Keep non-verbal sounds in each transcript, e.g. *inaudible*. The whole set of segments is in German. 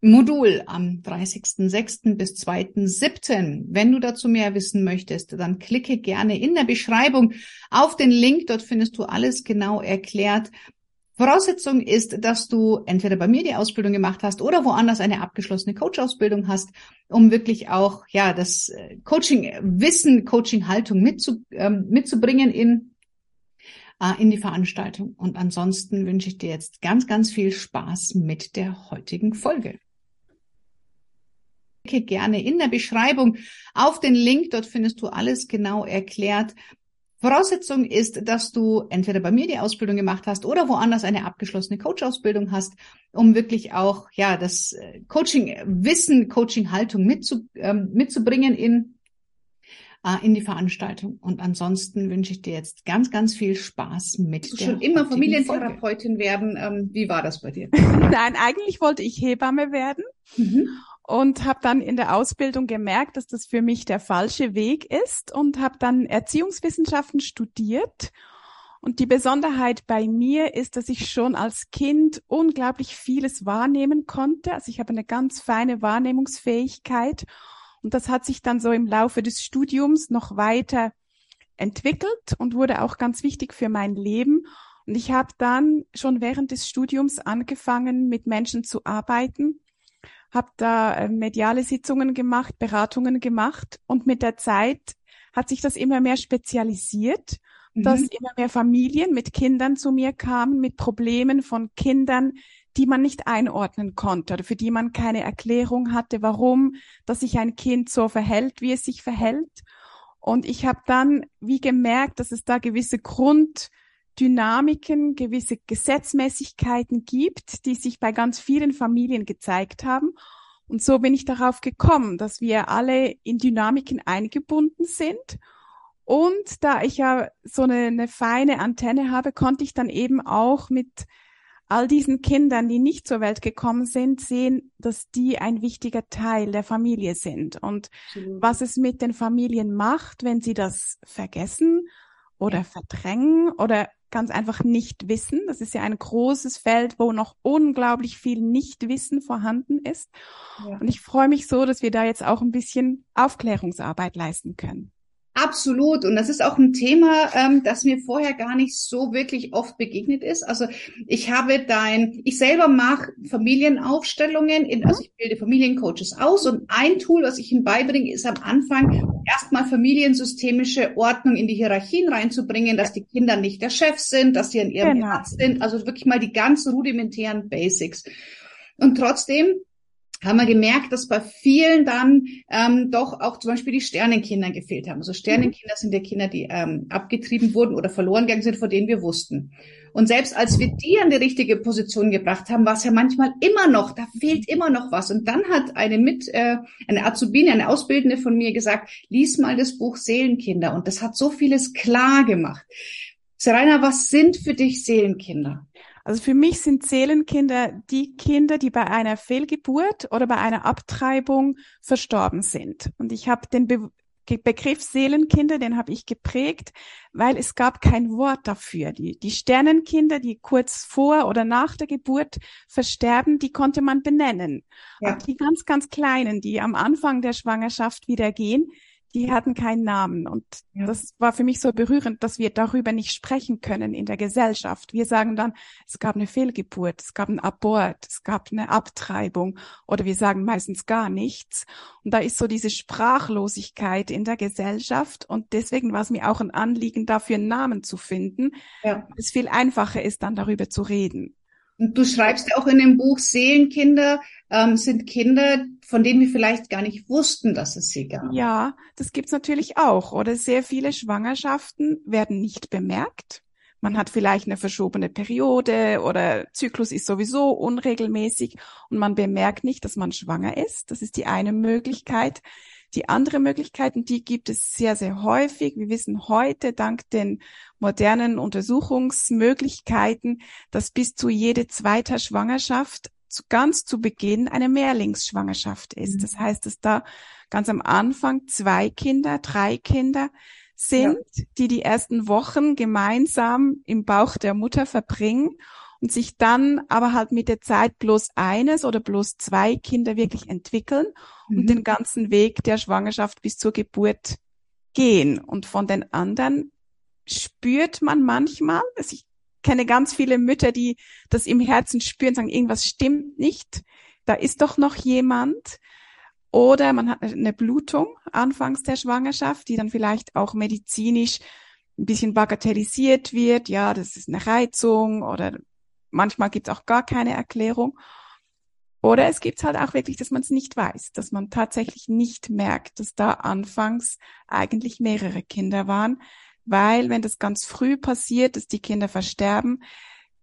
Modul am 30.06. bis 2.07. Wenn du dazu mehr wissen möchtest, dann klicke gerne in der Beschreibung auf den Link. Dort findest du alles genau erklärt. Voraussetzung ist, dass du entweder bei mir die Ausbildung gemacht hast oder woanders eine abgeschlossene Coach-Ausbildung hast, um wirklich auch, ja, das äh, Coaching-Wissen, Coaching-Haltung mitzu, ähm, mitzubringen in äh, in die Veranstaltung. Und ansonsten wünsche ich dir jetzt ganz, ganz viel Spaß mit der heutigen Folge klicke gerne in der Beschreibung auf den Link. Dort findest du alles genau erklärt. Voraussetzung ist, dass du entweder bei mir die Ausbildung gemacht hast oder woanders eine abgeschlossene Coach-Ausbildung hast, um wirklich auch ja das äh, Coaching-Wissen, Coaching-Haltung mitzu, ähm, mitzubringen in äh, in die Veranstaltung. Und ansonsten wünsche ich dir jetzt ganz, ganz viel Spaß mit. Du der schon immer Familientherapeutin Folge. werden. Ähm, wie war das bei dir? *laughs* Nein, eigentlich wollte ich Hebamme werden. Mhm und habe dann in der Ausbildung gemerkt, dass das für mich der falsche Weg ist und habe dann Erziehungswissenschaften studiert. Und die Besonderheit bei mir ist, dass ich schon als Kind unglaublich vieles wahrnehmen konnte. Also ich habe eine ganz feine Wahrnehmungsfähigkeit und das hat sich dann so im Laufe des Studiums noch weiter entwickelt und wurde auch ganz wichtig für mein Leben. Und ich habe dann schon während des Studiums angefangen, mit Menschen zu arbeiten habe da äh, mediale Sitzungen gemacht, Beratungen gemacht und mit der Zeit hat sich das immer mehr spezialisiert, mhm. dass immer mehr Familien mit Kindern zu mir kamen, mit Problemen von Kindern, die man nicht einordnen konnte oder für die man keine Erklärung hatte, warum, dass sich ein Kind so verhält, wie es sich verhält. Und ich habe dann wie gemerkt, dass es da gewisse Grund Dynamiken, gewisse Gesetzmäßigkeiten gibt, die sich bei ganz vielen Familien gezeigt haben. Und so bin ich darauf gekommen, dass wir alle in Dynamiken eingebunden sind. Und da ich ja so eine, eine feine Antenne habe, konnte ich dann eben auch mit all diesen Kindern, die nicht zur Welt gekommen sind, sehen, dass die ein wichtiger Teil der Familie sind und Absolut. was es mit den Familien macht, wenn sie das vergessen oder verdrängen oder ganz einfach nicht wissen. Das ist ja ein großes Feld, wo noch unglaublich viel Nichtwissen vorhanden ist. Ja. Und ich freue mich so, dass wir da jetzt auch ein bisschen Aufklärungsarbeit leisten können. Absolut. Und das ist auch ein Thema, ähm, das mir vorher gar nicht so wirklich oft begegnet ist. Also ich habe dein, ich selber mache Familienaufstellungen, in, also ich bilde Familiencoaches aus und ein Tool, was ich ihnen beibringe, ist am Anfang erstmal familiensystemische Ordnung in die Hierarchien reinzubringen, dass die Kinder nicht der Chef sind, dass sie an ihrem genau. Platz sind, also wirklich mal die ganz rudimentären Basics. Und trotzdem haben wir gemerkt, dass bei vielen dann ähm, doch auch zum Beispiel die Sternenkinder gefehlt haben. Also Sternenkinder sind ja Kinder, die ähm, abgetrieben wurden oder verloren gegangen sind, vor denen wir wussten. Und selbst als wir die an die richtige Position gebracht haben, war es ja manchmal immer noch, da fehlt immer noch was. Und dann hat eine mit, äh, eine Azubine, eine Ausbildende von mir gesagt, lies mal das Buch Seelenkinder. Und das hat so vieles klar gemacht. Serena, was sind für dich Seelenkinder? Also für mich sind Seelenkinder die Kinder, die bei einer Fehlgeburt oder bei einer Abtreibung verstorben sind. Und ich habe den Be Begriff Seelenkinder, den habe ich geprägt, weil es gab kein Wort dafür. Die, die Sternenkinder, die kurz vor oder nach der Geburt versterben, die konnte man benennen. Ja. Aber die ganz, ganz kleinen, die am Anfang der Schwangerschaft wieder gehen, die hatten keinen Namen. Und ja. das war für mich so berührend, dass wir darüber nicht sprechen können in der Gesellschaft. Wir sagen dann, es gab eine Fehlgeburt, es gab einen Abort, es gab eine Abtreibung oder wir sagen meistens gar nichts. Und da ist so diese Sprachlosigkeit in der Gesellschaft. Und deswegen war es mir auch ein Anliegen, dafür einen Namen zu finden. Ja. Es viel einfacher ist, dann darüber zu reden. Und du schreibst ja auch in dem Buch, Seelenkinder ähm, sind Kinder, von denen wir vielleicht gar nicht wussten, dass es sie gab. Ja, das gibt's natürlich auch. Oder sehr viele Schwangerschaften werden nicht bemerkt. Man hat vielleicht eine verschobene Periode oder Zyklus ist sowieso unregelmäßig und man bemerkt nicht, dass man schwanger ist. Das ist die eine Möglichkeit. Die andere Möglichkeiten, die gibt es sehr, sehr häufig. Wir wissen heute dank den modernen Untersuchungsmöglichkeiten, dass bis zu jede zweite Schwangerschaft zu, ganz zu Beginn eine Mehrlingsschwangerschaft ist. Mhm. Das heißt, dass da ganz am Anfang zwei Kinder, drei Kinder sind, ja. die die ersten Wochen gemeinsam im Bauch der Mutter verbringen und sich dann aber halt mit der Zeit bloß eines oder bloß zwei Kinder wirklich entwickeln mhm. und den ganzen Weg der Schwangerschaft bis zur Geburt gehen. Und von den anderen spürt man manchmal, also ich kenne ganz viele Mütter, die das im Herzen spüren, sagen, irgendwas stimmt nicht, da ist doch noch jemand. Oder man hat eine Blutung anfangs der Schwangerschaft, die dann vielleicht auch medizinisch ein bisschen bagatellisiert wird. Ja, das ist eine Reizung oder manchmal gibt es auch gar keine Erklärung. Oder es gibt halt auch wirklich, dass man es nicht weiß, dass man tatsächlich nicht merkt, dass da anfangs eigentlich mehrere Kinder waren, weil wenn das ganz früh passiert, dass die Kinder versterben,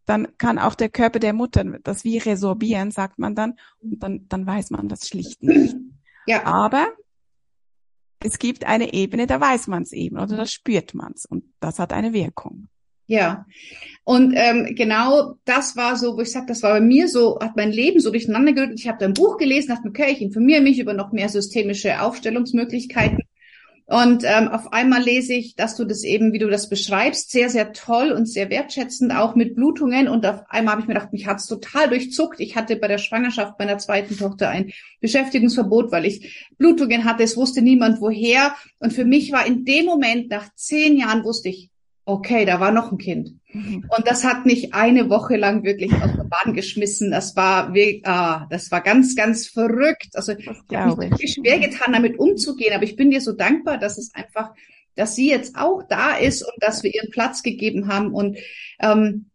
dann kann auch der Körper der Mutter das wie resorbieren, sagt man dann, und dann, dann weiß man das schlicht nicht. *clears throat* Ja. Aber es gibt eine Ebene, da weiß man es eben oder da spürt man es und das hat eine Wirkung. Ja, und ähm, genau das war so, wo ich sage, das war bei mir so, hat mein Leben so durcheinander gerüttelt. Ich habe da ein Buch gelesen, dachte, okay, ich informiere mich über noch mehr systemische Aufstellungsmöglichkeiten und ähm, auf einmal lese ich, dass du das eben, wie du das beschreibst, sehr, sehr toll und sehr wertschätzend, auch mit Blutungen. Und auf einmal habe ich mir gedacht, mich hat's total durchzuckt. Ich hatte bei der Schwangerschaft meiner zweiten Tochter ein Beschäftigungsverbot, weil ich Blutungen hatte. Es wusste niemand woher. Und für mich war in dem Moment, nach zehn Jahren, wusste ich, okay, da war noch ein Kind. Mhm. Und das hat mich eine Woche lang wirklich aus der Bahn geschmissen. Das war, ah, das war ganz, ganz verrückt. Also ich habe mich schwer getan, damit umzugehen, aber ich bin dir so dankbar, dass es einfach, dass sie jetzt auch da ist und dass wir ihren Platz gegeben haben. Und ähm,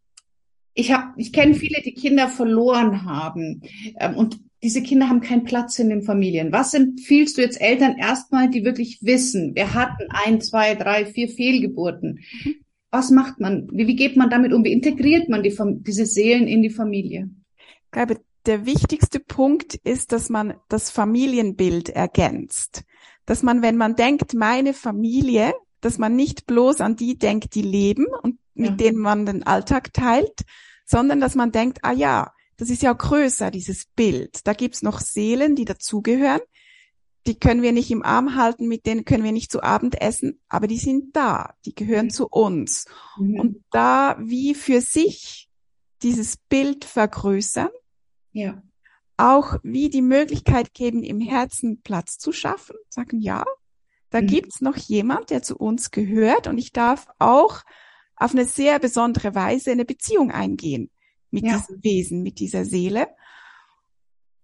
ich habe, ich kenne viele, die Kinder verloren haben. Ähm, und diese Kinder haben keinen Platz in den Familien. Was empfiehlst du jetzt Eltern erstmal, die wirklich wissen, wir hatten ein, zwei, drei, vier Fehlgeburten? Mhm. Was macht man? Wie, wie geht man damit um? Wie integriert man die, diese Seelen in die Familie? Ich glaube, der wichtigste Punkt ist, dass man das Familienbild ergänzt. Dass man, wenn man denkt, meine Familie, dass man nicht bloß an die denkt, die leben und mit ja. denen man den Alltag teilt, sondern dass man denkt, ah ja, das ist ja größer, dieses Bild. Da gibt's noch Seelen, die dazugehören. Die können wir nicht im Arm halten, mit denen können wir nicht zu Abend essen, aber die sind da, die gehören mhm. zu uns. Mhm. Und da wie für sich dieses Bild vergrößern, ja. auch wie die Möglichkeit geben, im Herzen Platz zu schaffen, sagen, ja, da mhm. gibt's noch jemand, der zu uns gehört und ich darf auch auf eine sehr besondere Weise eine Beziehung eingehen mit ja. diesem Wesen, mit dieser Seele.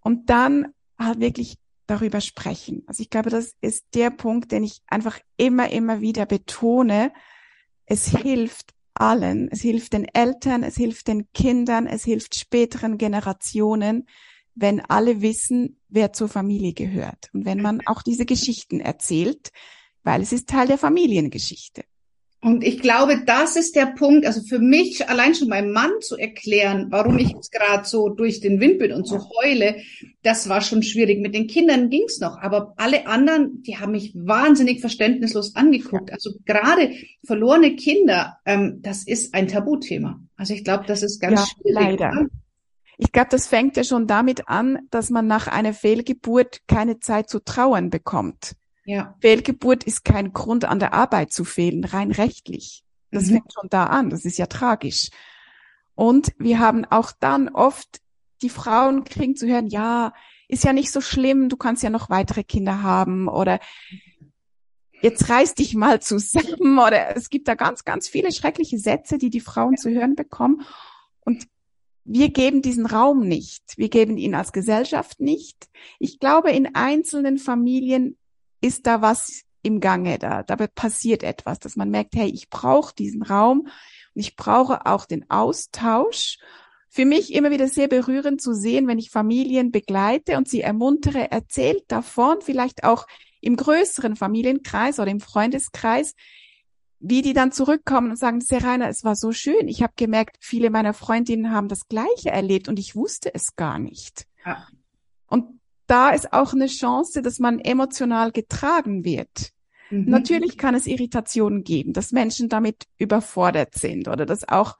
Und dann halt wirklich darüber sprechen. Also ich glaube, das ist der Punkt, den ich einfach immer, immer wieder betone. Es hilft allen. Es hilft den Eltern, es hilft den Kindern, es hilft späteren Generationen, wenn alle wissen, wer zur Familie gehört. Und wenn man auch diese Geschichten erzählt, weil es ist Teil der Familiengeschichte. Und ich glaube, das ist der Punkt, also für mich allein schon meinem Mann zu erklären, warum ich jetzt gerade so durch den Wind bin und so heule, das war schon schwierig. Mit den Kindern ging's noch, aber alle anderen, die haben mich wahnsinnig verständnislos angeguckt. Also gerade verlorene Kinder, ähm, das ist ein Tabuthema. Also ich glaube, das ist ganz ja, schwierig. Leider. Ich glaube, das fängt ja schon damit an, dass man nach einer Fehlgeburt keine Zeit zu trauern bekommt. Ja. Fehlgeburt ist kein Grund, an der Arbeit zu fehlen, rein rechtlich. Das mhm. fängt schon da an. Das ist ja tragisch. Und wir haben auch dann oft die Frauen kriegen zu hören, ja, ist ja nicht so schlimm, du kannst ja noch weitere Kinder haben oder jetzt reiß dich mal zusammen *laughs* oder es gibt da ganz, ganz viele schreckliche Sätze, die die Frauen zu hören bekommen. Und wir geben diesen Raum nicht. Wir geben ihn als Gesellschaft nicht. Ich glaube, in einzelnen Familien ist da was im Gange, da, da passiert etwas, dass man merkt, hey, ich brauche diesen Raum und ich brauche auch den Austausch. Für mich immer wieder sehr berührend zu sehen, wenn ich Familien begleite und sie ermuntere, erzählt davon, vielleicht auch im größeren Familienkreis oder im Freundeskreis, wie die dann zurückkommen und sagen, Serena, es war so schön. Ich habe gemerkt, viele meiner Freundinnen haben das Gleiche erlebt und ich wusste es gar nicht. Ja. Und da ist auch eine Chance, dass man emotional getragen wird. Mhm. Natürlich kann es Irritationen geben, dass Menschen damit überfordert sind oder dass auch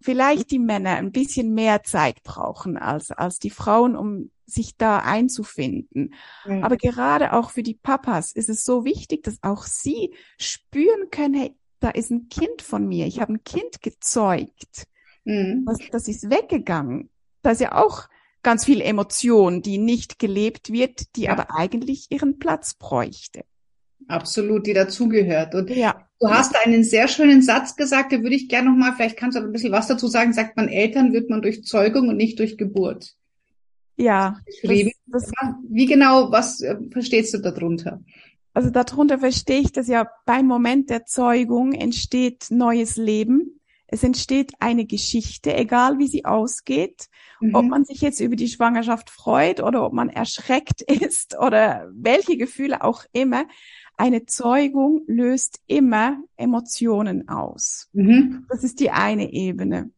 vielleicht die Männer ein bisschen mehr Zeit brauchen als, als die Frauen, um sich da einzufinden. Mhm. Aber gerade auch für die Papas ist es so wichtig, dass auch sie spüren können, hey, da ist ein Kind von mir, ich habe ein Kind gezeugt. Mhm. Das, das ist weggegangen. Da ist ja auch ganz viel Emotion, die nicht gelebt wird, die ja. aber eigentlich ihren Platz bräuchte. Absolut, die dazugehört. Und ja. du hast einen sehr schönen Satz gesagt, da würde ich gerne nochmal, vielleicht kannst du ein bisschen was dazu sagen, sagt man, Eltern wird man durch Zeugung und nicht durch Geburt. Ja. Das, das, Wie genau, was äh, verstehst du darunter? Also darunter verstehe ich, dass ja beim Moment der Zeugung entsteht neues Leben. Es entsteht eine Geschichte, egal wie sie ausgeht. Mhm. Ob man sich jetzt über die Schwangerschaft freut oder ob man erschreckt *laughs* ist oder welche Gefühle auch immer. Eine Zeugung löst immer Emotionen aus. Mhm. Das ist die eine Ebene.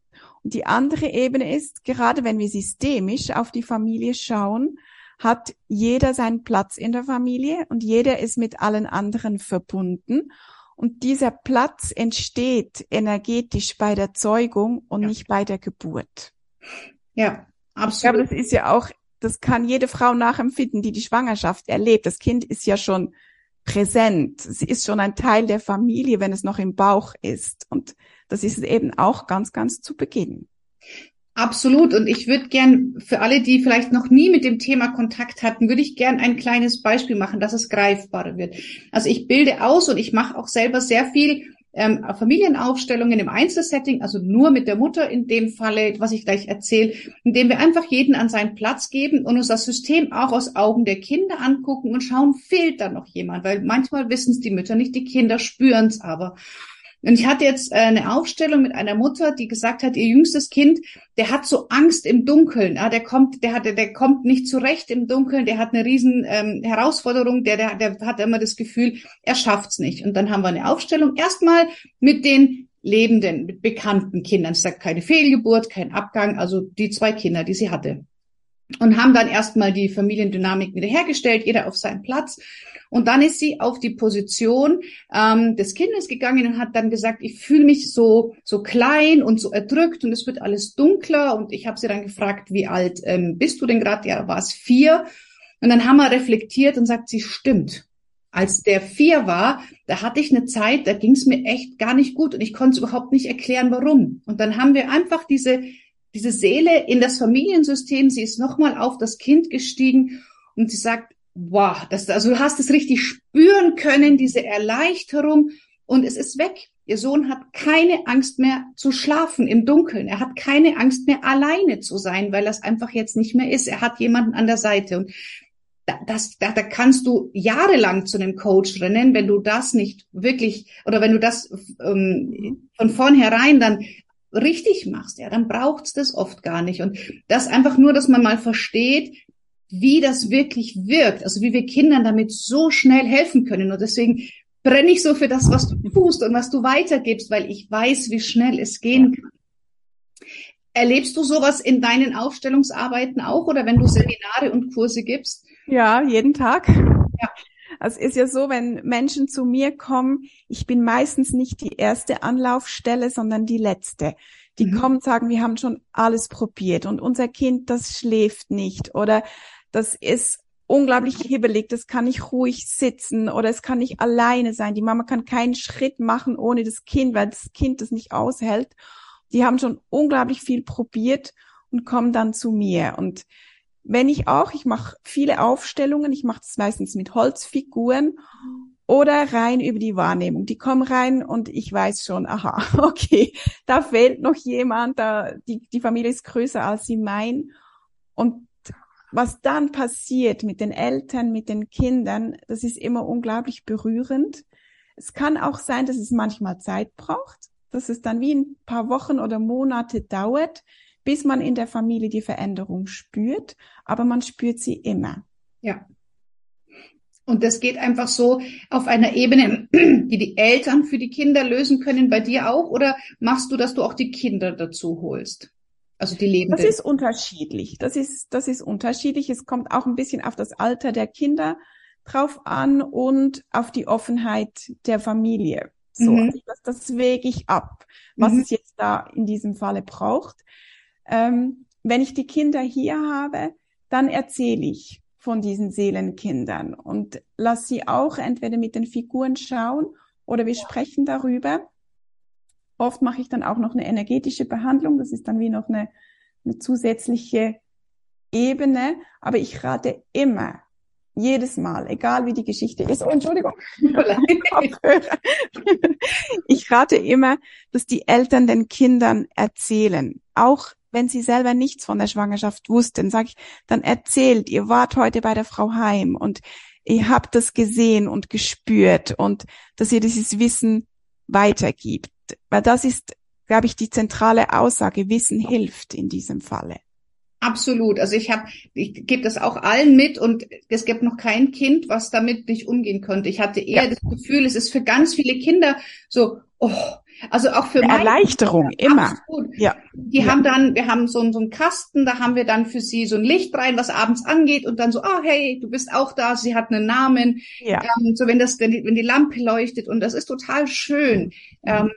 Und die andere Ebene ist, gerade wenn wir systemisch auf die Familie schauen, hat jeder seinen Platz in der Familie und jeder ist mit allen anderen verbunden. Und dieser Platz entsteht energetisch bei der Zeugung und ja. nicht bei der Geburt. Ja, absolut. Ich glaube, das ist ja auch, das kann jede Frau nachempfinden, die die Schwangerschaft erlebt. Das Kind ist ja schon präsent. Sie ist schon ein Teil der Familie, wenn es noch im Bauch ist. Und das ist eben auch ganz, ganz zu Beginn. Absolut. Und ich würde gern für alle, die vielleicht noch nie mit dem Thema Kontakt hatten, würde ich gern ein kleines Beispiel machen, dass es greifbar wird. Also ich bilde aus und ich mache auch selber sehr viel ähm, Familienaufstellungen im Einzelsetting, also nur mit der Mutter in dem Falle, was ich gleich erzähle, indem wir einfach jeden an seinen Platz geben und uns das System auch aus Augen der Kinder angucken und schauen, fehlt da noch jemand, weil manchmal wissen es die Mütter nicht, die Kinder spüren es aber. Und ich hatte jetzt äh, eine Aufstellung mit einer Mutter, die gesagt hat, ihr jüngstes Kind, der hat so Angst im Dunkeln. Ja, der kommt, der hat, der kommt nicht zurecht im Dunkeln. Der hat eine riesen ähm, Herausforderung. Der, der, der hat immer das Gefühl, er schafft's nicht. Und dann haben wir eine Aufstellung erstmal mit den lebenden, mit bekannten Kindern. Es sagt keine Fehlgeburt, kein Abgang, also die zwei Kinder, die sie hatte. Und haben dann erstmal die Familiendynamik wiederhergestellt, jeder auf seinen Platz. Und dann ist sie auf die Position ähm, des Kindes gegangen und hat dann gesagt, ich fühle mich so so klein und so erdrückt und es wird alles dunkler. Und ich habe sie dann gefragt, wie alt ähm, bist du denn gerade? Ja, war es vier. Und dann haben wir reflektiert und sagt, sie stimmt. Als der vier war, da hatte ich eine Zeit, da ging es mir echt gar nicht gut und ich konnte es überhaupt nicht erklären, warum. Und dann haben wir einfach diese diese Seele in das Familiensystem, sie ist nochmal auf das Kind gestiegen und sie sagt, wow, das, also du hast es richtig spüren können, diese Erleichterung und es ist weg. Ihr Sohn hat keine Angst mehr zu schlafen im Dunkeln. Er hat keine Angst mehr alleine zu sein, weil das einfach jetzt nicht mehr ist. Er hat jemanden an der Seite und das, da, da kannst du jahrelang zu einem Coach rennen, wenn du das nicht wirklich oder wenn du das ähm, von vornherein dann richtig machst, ja, dann braucht's das oft gar nicht. Und das einfach nur, dass man mal versteht, wie das wirklich wirkt, also wie wir Kindern damit so schnell helfen können. Und deswegen brenne ich so für das, was du tust und was du weitergibst, weil ich weiß, wie schnell es gehen kann. Erlebst du sowas in deinen Aufstellungsarbeiten auch oder wenn du Seminare und Kurse gibst? Ja, jeden Tag. Ja. Es ist ja so, wenn Menschen zu mir kommen, ich bin meistens nicht die erste Anlaufstelle, sondern die letzte. Die mhm. kommen und sagen, wir haben schon alles probiert und unser Kind, das schläft nicht oder das ist unglaublich hibbelig, das kann nicht ruhig sitzen oder es kann nicht alleine sein. Die Mama kann keinen Schritt machen ohne das Kind, weil das Kind das nicht aushält. Die haben schon unglaublich viel probiert und kommen dann zu mir. Und wenn ich auch, ich mache viele Aufstellungen, ich mache das meistens mit Holzfiguren oder rein über die Wahrnehmung. Die kommen rein und ich weiß schon, aha, *laughs* okay, da fehlt noch jemand, da die, die Familie ist größer als sie mein. Und was dann passiert mit den Eltern, mit den Kindern, das ist immer unglaublich berührend. Es kann auch sein, dass es manchmal Zeit braucht, dass es dann wie ein paar Wochen oder Monate dauert, bis man in der Familie die Veränderung spürt, aber man spürt sie immer. Ja. Und das geht einfach so auf einer Ebene, *clears throat* die die Eltern für die Kinder lösen können, bei dir auch? Oder machst du, dass du auch die Kinder dazu holst? Also die Lebenden. Das ist unterschiedlich. Das ist, das ist unterschiedlich. Es kommt auch ein bisschen auf das Alter der Kinder drauf an und auf die Offenheit der Familie. So, mhm. also das, das wege ich ab, was mhm. es jetzt da in diesem Falle braucht. Ähm, wenn ich die Kinder hier habe, dann erzähle ich von diesen Seelenkindern und lass sie auch entweder mit den Figuren schauen oder wir sprechen darüber. Oft mache ich dann auch noch eine energetische Behandlung. Das ist dann wie noch eine, eine zusätzliche Ebene. Aber ich rate immer, jedes Mal, egal wie die Geschichte ist. Oh, Entschuldigung. *laughs* ich rate immer, dass die Eltern den Kindern erzählen. Auch wenn sie selber nichts von der Schwangerschaft wussten, sage ich, dann erzählt, ihr wart heute bei der Frau Heim und ihr habt das gesehen und gespürt und dass ihr dieses Wissen weitergibt. Weil das ist, glaube ich, die zentrale Aussage. Wissen hilft in diesem Falle. Absolut. Also ich habe, ich gebe das auch allen mit und es gibt noch kein Kind, was damit nicht umgehen könnte. Ich hatte eher ja. das Gefühl, es ist für ganz viele Kinder so, oh, also auch für Eine Erleichterung Kinder, immer. Absolut. Ja. Die ja. haben dann, wir haben so, so einen Kasten, da haben wir dann für sie so ein Licht rein, was abends angeht und dann so, ah oh, hey, du bist auch da. Sie hat einen Namen. Ja. Ähm, so wenn das, wenn die, wenn die Lampe leuchtet und das ist total schön. Ähm,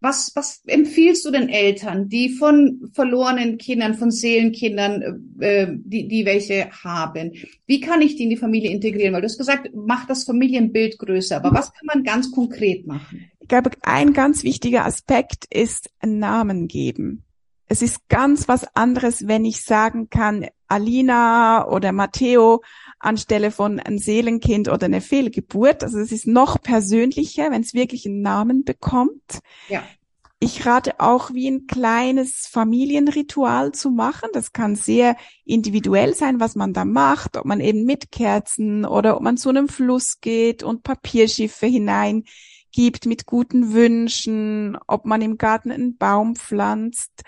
was, was empfiehlst du den Eltern, die von verlorenen Kindern, von Seelenkindern, äh, die, die welche haben? Wie kann ich die in die Familie integrieren? Weil du hast gesagt, mach das Familienbild größer. Aber was kann man ganz konkret machen? Ich glaube, ein ganz wichtiger Aspekt ist Namen geben. Es ist ganz was anderes, wenn ich sagen kann, Alina oder Matteo anstelle von ein Seelenkind oder eine Fehlgeburt. Also es ist noch persönlicher, wenn es wirklich einen Namen bekommt. Ja. Ich rate auch, wie ein kleines Familienritual zu machen. Das kann sehr individuell sein, was man da macht, ob man eben mit Kerzen oder ob man zu einem Fluss geht und Papierschiffe hineingibt mit guten Wünschen, ob man im Garten einen Baum pflanzt.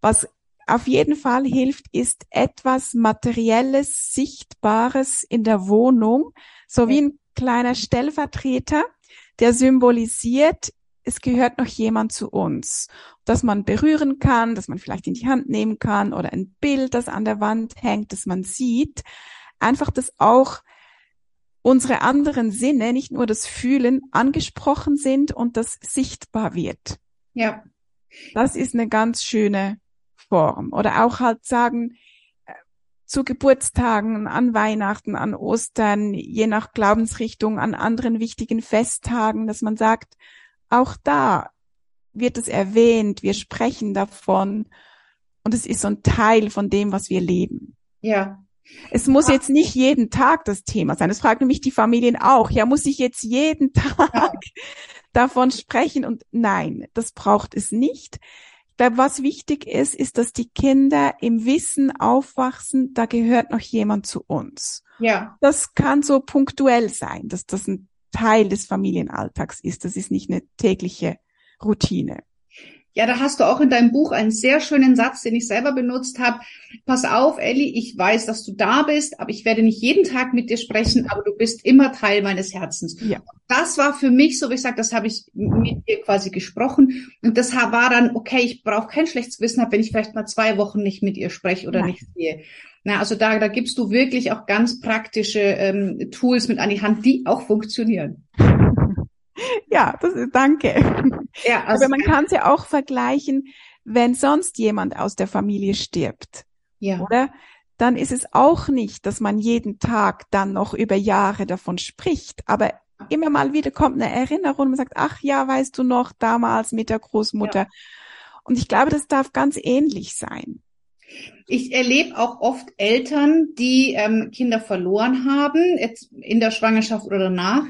Was auf jeden Fall hilft, ist etwas Materielles, Sichtbares in der Wohnung, so wie ein kleiner Stellvertreter, der symbolisiert, es gehört noch jemand zu uns, dass man berühren kann, dass man vielleicht in die Hand nehmen kann oder ein Bild, das an der Wand hängt, das man sieht. Einfach, dass auch unsere anderen Sinne, nicht nur das Fühlen, angesprochen sind und das sichtbar wird. Ja. Das ist eine ganz schöne Form. Oder auch halt sagen, äh, zu Geburtstagen, an Weihnachten, an Ostern, je nach Glaubensrichtung, an anderen wichtigen Festtagen, dass man sagt, auch da wird es erwähnt, wir sprechen davon und es ist so ein Teil von dem, was wir leben. Ja. Es muss jetzt nicht jeden Tag das Thema sein. Das fragen nämlich die Familien auch. Ja, muss ich jetzt jeden *laughs* Tag ja. davon sprechen? Und nein, das braucht es nicht glaube, was wichtig ist, ist, dass die Kinder im Wissen aufwachsen, da gehört noch jemand zu uns. Ja. Das kann so punktuell sein, dass das ein Teil des Familienalltags ist. Das ist nicht eine tägliche Routine. Ja, da hast du auch in deinem Buch einen sehr schönen Satz, den ich selber benutzt habe. Pass auf, Elli, ich weiß, dass du da bist, aber ich werde nicht jeden Tag mit dir sprechen, aber du bist immer Teil meines Herzens. Ja. Das war für mich so, wie ich sage, das habe ich mit dir quasi gesprochen. Und das war dann, okay, ich brauche kein schlechtes Wissen, wenn ich vielleicht mal zwei Wochen nicht mit ihr spreche oder Nein. nicht sehe. Na, also da, da gibst du wirklich auch ganz praktische ähm, Tools mit an die Hand, die auch funktionieren. *laughs* Ja, das ist, danke. Ja, also Aber man kann es ja auch vergleichen, wenn sonst jemand aus der Familie stirbt. Ja. Oder? Dann ist es auch nicht, dass man jeden Tag dann noch über Jahre davon spricht. Aber immer mal wieder kommt eine Erinnerung und man sagt, ach ja, weißt du noch, damals mit der Großmutter. Ja. Und ich glaube, das darf ganz ähnlich sein. Ich erlebe auch oft Eltern, die ähm, Kinder verloren haben, jetzt in der Schwangerschaft oder danach,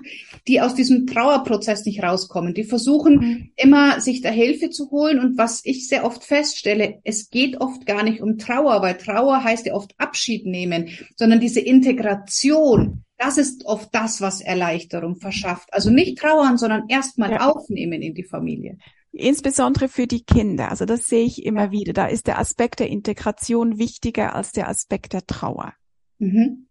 die aus diesem Trauerprozess nicht rauskommen. Die versuchen mhm. immer, sich da Hilfe zu holen. Und was ich sehr oft feststelle, es geht oft gar nicht um Trauer, weil Trauer heißt ja oft Abschied nehmen, sondern diese Integration. Das ist oft das, was Erleichterung verschafft. Also nicht trauern, sondern erstmal ja. aufnehmen in die Familie. Insbesondere für die Kinder. Also das sehe ich immer wieder. Da ist der Aspekt der Integration wichtiger als der Aspekt der Trauer. Mhm.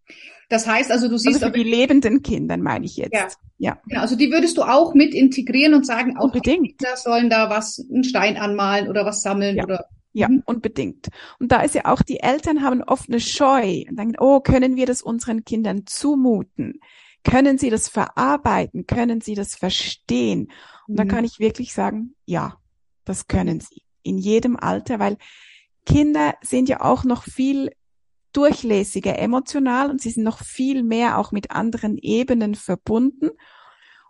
Das heißt also, du siehst. Also für die lebenden Kinder meine ich jetzt. Ja. ja. Genau, also die würdest du auch mit integrieren und sagen, auch Unbedingt. Kinder sollen da was, einen Stein anmalen oder was sammeln ja. oder. Ja, mhm. unbedingt. Und da ist ja auch, die Eltern haben oft eine Scheu und denken, oh, können wir das unseren Kindern zumuten? Können sie das verarbeiten? Können sie das verstehen? Und mhm. da kann ich wirklich sagen, ja, das können sie. In jedem Alter, weil Kinder sind ja auch noch viel durchlässiger emotional und sie sind noch viel mehr auch mit anderen Ebenen verbunden.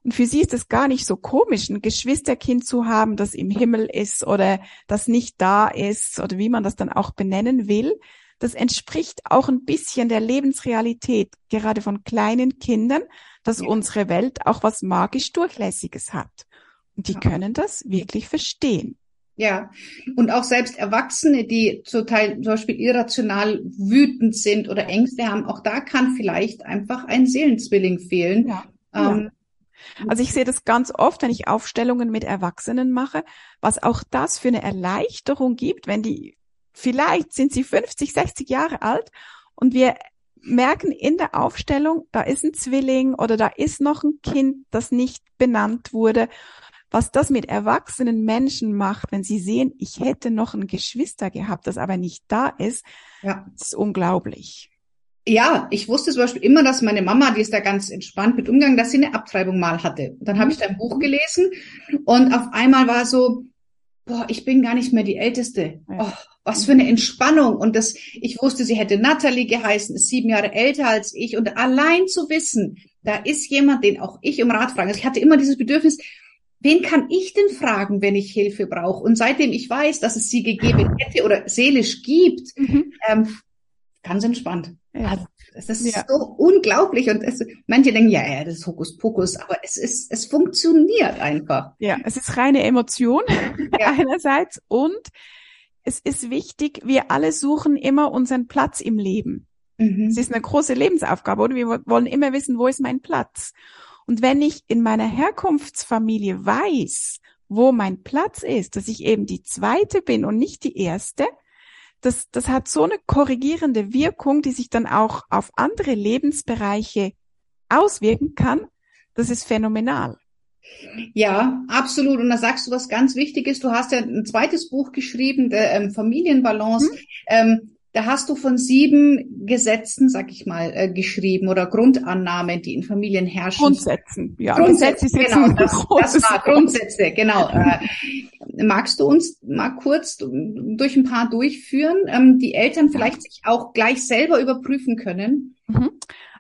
Und für sie ist es gar nicht so komisch, ein Geschwisterkind zu haben, das im Himmel ist oder das nicht da ist oder wie man das dann auch benennen will. Das entspricht auch ein bisschen der Lebensrealität, gerade von kleinen Kindern, dass ja. unsere Welt auch was magisch Durchlässiges hat. Die ja. können das wirklich verstehen. Ja, und auch selbst Erwachsene, die zum Teil zum Beispiel irrational wütend sind oder Ängste haben, auch da kann vielleicht einfach ein Seelenzwilling fehlen. Ja. Ähm, also ich sehe das ganz oft, wenn ich Aufstellungen mit Erwachsenen mache, was auch das für eine Erleichterung gibt, wenn die, vielleicht sind sie 50, 60 Jahre alt und wir merken in der Aufstellung, da ist ein Zwilling oder da ist noch ein Kind, das nicht benannt wurde. Was das mit erwachsenen Menschen macht, wenn sie sehen, ich hätte noch ein Geschwister gehabt, das aber nicht da ist, ja. ist unglaublich ja, ich wusste zum Beispiel immer, dass meine Mama, die ist da ganz entspannt mit umgegangen, dass sie eine Abtreibung mal hatte. Dann habe ich da ein Buch gelesen und auf einmal war so, boah, ich bin gar nicht mehr die Älteste. Oh, was für eine Entspannung. Und das, ich wusste, sie hätte Natalie geheißen, ist sieben Jahre älter als ich. Und allein zu wissen, da ist jemand, den auch ich um Rat frage. Also ich hatte immer dieses Bedürfnis, wen kann ich denn fragen, wenn ich Hilfe brauche? Und seitdem ich weiß, dass es sie gegeben *laughs* hätte oder seelisch gibt, mhm. ähm, ganz entspannt. Ja. Also, das ist ja. so unglaublich und es, manche denken, ja, ja, das ist Hokuspokus, aber es ist, es funktioniert einfach. Ja, es ist reine Emotion *laughs* ja. einerseits und es ist wichtig, wir alle suchen immer unseren Platz im Leben. Mhm. Es ist eine große Lebensaufgabe, oder? Wir wollen immer wissen, wo ist mein Platz? Und wenn ich in meiner Herkunftsfamilie weiß, wo mein Platz ist, dass ich eben die zweite bin und nicht die erste, das, das hat so eine korrigierende Wirkung, die sich dann auch auf andere Lebensbereiche auswirken kann. Das ist phänomenal. Ja, absolut. Und da sagst du was ganz Wichtiges. Du hast ja ein zweites Buch geschrieben, der ähm, Familienbalance. Hm. Ähm, da hast du von sieben Gesetzen, sag ich mal, äh, geschrieben oder Grundannahmen, die in Familien herrschen. Grundsätzen, ja. Grundsätze, genau. Das, das war Grundsätze, genau. Äh, magst du uns mal kurz durch ein paar durchführen, ähm, die Eltern vielleicht sich auch gleich selber überprüfen können? Mhm.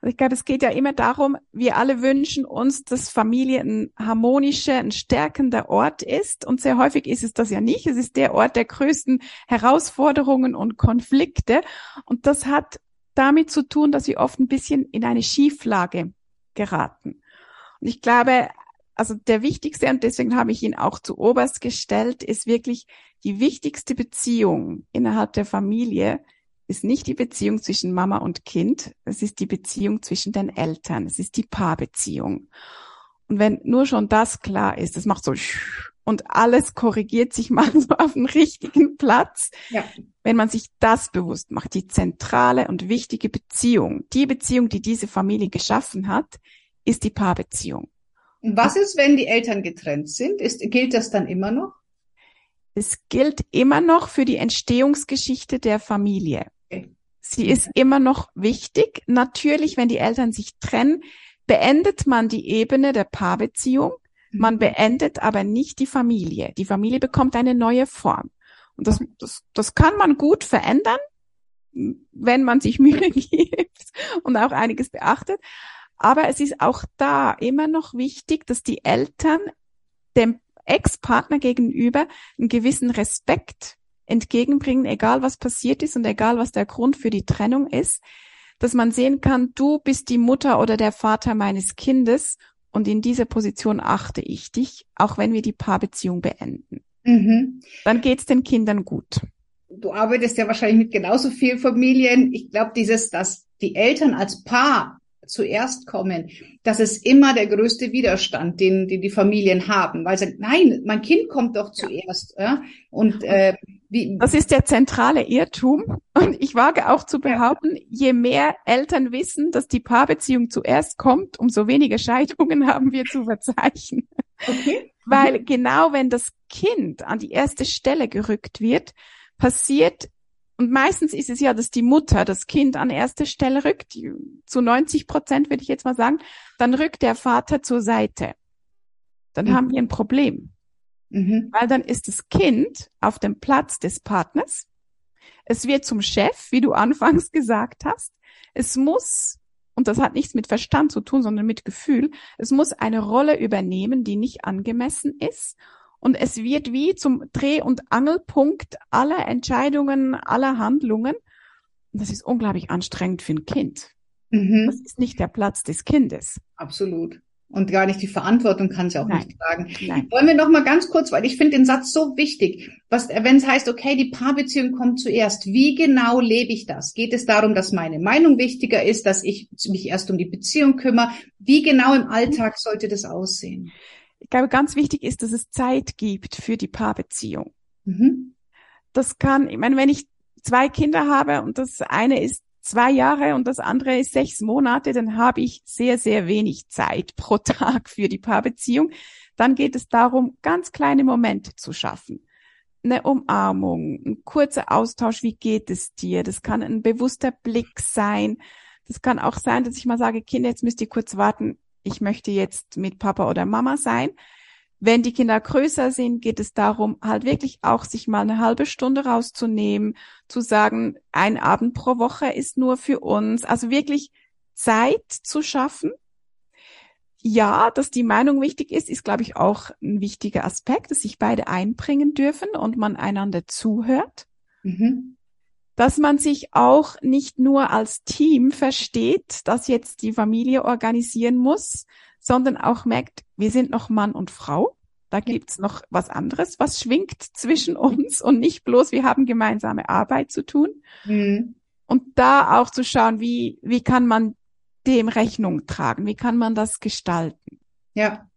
Ich glaube, es geht ja immer darum, wir alle wünschen uns, dass Familie ein harmonischer, ein stärkender Ort ist. Und sehr häufig ist es das ja nicht. Es ist der Ort der größten Herausforderungen und Konflikte. Und das hat damit zu tun, dass wir oft ein bisschen in eine Schieflage geraten. Und ich glaube, also der wichtigste, und deswegen habe ich ihn auch zu oberst gestellt, ist wirklich die wichtigste Beziehung innerhalb der Familie ist nicht die Beziehung zwischen Mama und Kind, es ist die Beziehung zwischen den Eltern, es ist die Paarbeziehung. Und wenn nur schon das klar ist, das macht so und alles korrigiert sich *laughs* mal so auf den richtigen Platz. Ja. Wenn man sich das bewusst macht, die zentrale und wichtige Beziehung, die Beziehung, die diese Familie geschaffen hat, ist die Paarbeziehung. Was ist, wenn die Eltern getrennt sind? Ist, gilt das dann immer noch? Es gilt immer noch für die Entstehungsgeschichte der Familie. Sie ist immer noch wichtig. Natürlich, wenn die Eltern sich trennen, beendet man die Ebene der Paarbeziehung. Man mhm. beendet aber nicht die Familie. Die Familie bekommt eine neue Form. Und das, das, das kann man gut verändern, wenn man sich *laughs* Mühe gibt und auch einiges beachtet. Aber es ist auch da immer noch wichtig, dass die Eltern dem Ex-Partner gegenüber einen gewissen Respekt entgegenbringen, egal was passiert ist und egal was der Grund für die Trennung ist, dass man sehen kann, du bist die Mutter oder der Vater meines Kindes und in dieser Position achte ich dich, auch wenn wir die Paarbeziehung beenden. Mhm. Dann geht's den Kindern gut. Du arbeitest ja wahrscheinlich mit genauso vielen Familien. Ich glaube, dieses, dass die Eltern als Paar zuerst kommen, das ist immer der größte Widerstand, den, den die Familien haben, weil sie sagen, nein, mein Kind kommt doch zuerst. Ja. Und äh, wie, das ist der zentrale Irrtum. Und ich wage auch zu behaupten, je mehr Eltern wissen, dass die Paarbeziehung zuerst kommt, umso weniger Scheidungen *laughs* haben wir zu verzeichnen. Okay. Weil genau wenn das Kind an die erste Stelle gerückt wird, passiert, und meistens ist es ja, dass die Mutter das Kind an erste Stelle rückt, zu 90 Prozent würde ich jetzt mal sagen, dann rückt der Vater zur Seite. Dann mhm. haben wir ein Problem. Mhm. Weil dann ist das Kind auf dem Platz des Partners. Es wird zum Chef, wie du *laughs* anfangs gesagt hast. Es muss, und das hat nichts mit Verstand zu tun, sondern mit Gefühl, es muss eine Rolle übernehmen, die nicht angemessen ist und es wird wie zum Dreh- und Angelpunkt aller Entscheidungen, aller Handlungen. Und das ist unglaublich anstrengend für ein Kind. Mhm. Das ist nicht der Platz des Kindes. Absolut. Und gar nicht die Verantwortung kann sie auch Nein. nicht tragen. Nein. Wollen wir noch mal ganz kurz, weil ich finde den Satz so wichtig, was, wenn es heißt, okay, die Paarbeziehung kommt zuerst. Wie genau lebe ich das? Geht es darum, dass meine Meinung wichtiger ist, dass ich mich erst um die Beziehung kümmere? Wie genau im Alltag sollte das aussehen? ich glaube, ganz wichtig ist, dass es Zeit gibt für die Paarbeziehung. Mhm. Das kann, ich meine, wenn ich zwei Kinder habe und das eine ist zwei Jahre und das andere ist sechs Monate, dann habe ich sehr, sehr wenig Zeit pro *laughs* Tag für die Paarbeziehung. Dann geht es darum, ganz kleine Momente zu schaffen. Eine Umarmung, ein kurzer Austausch, wie geht es dir? Das kann ein bewusster Blick sein. Das kann auch sein, dass ich mal sage, Kinder, jetzt müsst ihr kurz warten ich möchte jetzt mit Papa oder Mama sein. Wenn die Kinder größer sind, geht es darum, halt wirklich auch sich mal eine halbe Stunde rauszunehmen, zu sagen, ein Abend pro Woche ist nur für uns. Also wirklich Zeit zu schaffen. Ja, dass die Meinung wichtig ist, ist, glaube ich, auch ein wichtiger Aspekt, dass sich beide einbringen dürfen und man einander zuhört. Mhm dass man sich auch nicht nur als Team versteht, das jetzt die Familie organisieren muss, sondern auch merkt, wir sind noch Mann und Frau. Da gibt's noch was anderes, was schwingt zwischen uns und nicht bloß, wir haben gemeinsame Arbeit zu tun. Mhm. Und da auch zu schauen, wie, wie kann man dem Rechnung tragen? Wie kann man das gestalten? Ja.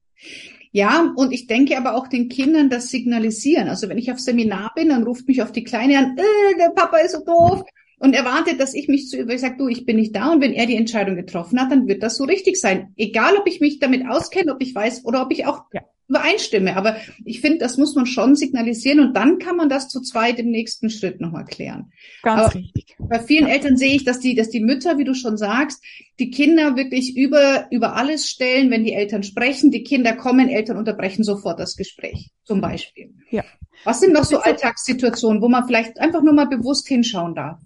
Ja, und ich denke aber auch den Kindern das signalisieren. Also wenn ich auf Seminar bin, dann ruft mich auf die Kleine an, äh, der Papa ist so doof und erwartet, dass ich mich zu über, ich sage, du, ich bin nicht da und wenn er die Entscheidung getroffen hat, dann wird das so richtig sein. Egal, ob ich mich damit auskenne, ob ich weiß oder ob ich auch ja übereinstimme. Aber ich finde, das muss man schon signalisieren und dann kann man das zu zweit im nächsten Schritt nochmal klären. Ganz Aber richtig. Bei vielen ja. Eltern sehe ich, dass die, dass die Mütter, wie du schon sagst, die Kinder wirklich über, über alles stellen, wenn die Eltern sprechen. Die Kinder kommen, Eltern unterbrechen sofort das Gespräch, zum Beispiel. Ja. Was sind noch so Alltagssituationen, wo man vielleicht einfach nur mal bewusst hinschauen darf?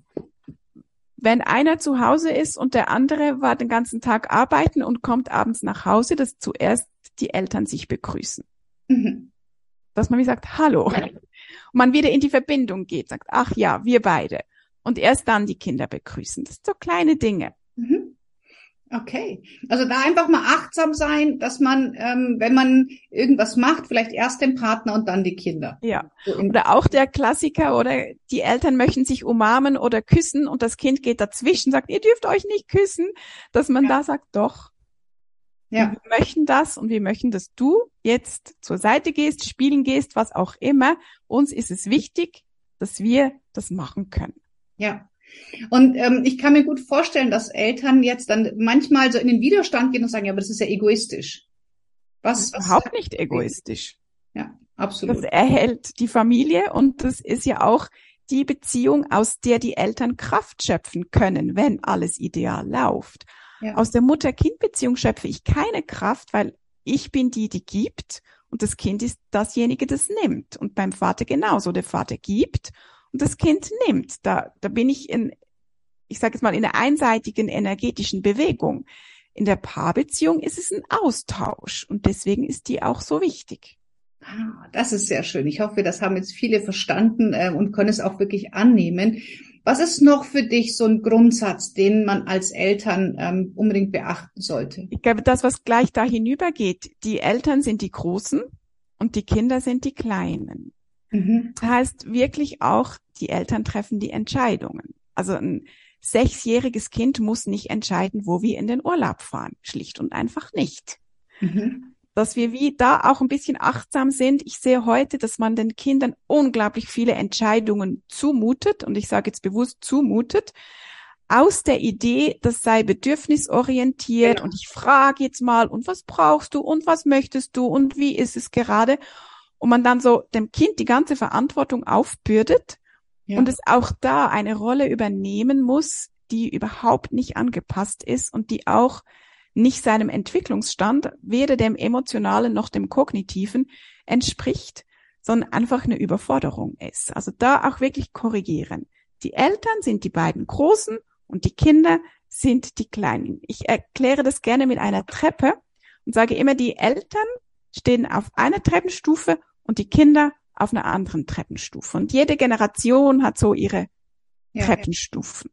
Wenn einer zu Hause ist und der andere war den ganzen Tag arbeiten und kommt abends nach Hause, dass zuerst die Eltern sich begrüßen. Mhm. Dass man wie sagt, hallo. Und man wieder in die Verbindung geht, sagt, ach ja, wir beide. Und erst dann die Kinder begrüßen. Das sind so kleine Dinge. Mhm. Okay, also da einfach mal achtsam sein, dass man, ähm, wenn man irgendwas macht, vielleicht erst den Partner und dann die Kinder. Ja. Oder auch der Klassiker oder die Eltern möchten sich umarmen oder küssen und das Kind geht dazwischen, sagt, ihr dürft euch nicht küssen, dass man ja. da sagt, doch. Ja. Wir möchten das und wir möchten, dass du jetzt zur Seite gehst, spielen gehst, was auch immer. Uns ist es wichtig, dass wir das machen können. Ja, und ähm, ich kann mir gut vorstellen, dass Eltern jetzt dann manchmal so in den Widerstand gehen und sagen, ja, aber das ist ja egoistisch. Was? was überhaupt nicht egoistisch. Ja, absolut. Das erhält die Familie und das ist ja auch die Beziehung, aus der die Eltern Kraft schöpfen können, wenn alles ideal läuft. Ja. Aus der Mutter-Kind-Beziehung schöpfe ich keine Kraft, weil ich bin die, die gibt und das Kind ist dasjenige, das nimmt. Und beim Vater genauso. Der Vater gibt und das Kind nimmt. Da, da bin ich in, ich sage jetzt mal, in einer einseitigen energetischen Bewegung. In der Paarbeziehung ist es ein Austausch und deswegen ist die auch so wichtig. Ah, das ist sehr schön. Ich hoffe, das haben jetzt viele verstanden äh, und können es auch wirklich annehmen. Was ist noch für dich so ein Grundsatz, den man als Eltern ähm, unbedingt beachten sollte? Ich glaube, das, was gleich da hinübergeht, die Eltern sind die Großen und die Kinder sind die Kleinen. Mhm. Das heißt wirklich auch, die Eltern treffen die Entscheidungen. Also ein sechsjähriges Kind muss nicht entscheiden, wo wir in den Urlaub fahren. Schlicht und einfach nicht. Mhm. Dass wir wie da auch ein bisschen achtsam sind. Ich sehe heute, dass man den Kindern unglaublich viele Entscheidungen zumutet. Und ich sage jetzt bewusst zumutet. Aus der Idee, das sei bedürfnisorientiert genau. und ich frage jetzt mal, und was brauchst du und was möchtest du und wie ist es gerade? Und man dann so dem Kind die ganze Verantwortung aufbürdet Ja. Und es auch da eine Rolle übernehmen muss, die überhaupt nicht angepasst ist und die auch nicht seinem Entwicklungsstand, weder dem emotionalen noch dem kognitiven entspricht, sondern einfach eine Überforderung ist. Also da auch wirklich korrigieren. Die Eltern sind die beiden Großen und die Kinder sind die Kleinen. Ich erkläre das gerne mit einer Treppe und sage immer, die Eltern stehen auf einer Treppenstufe und die Kinder auf einer anderen Treppenstufe. Und jede Generation hat so ihre ja, Treppenstufen.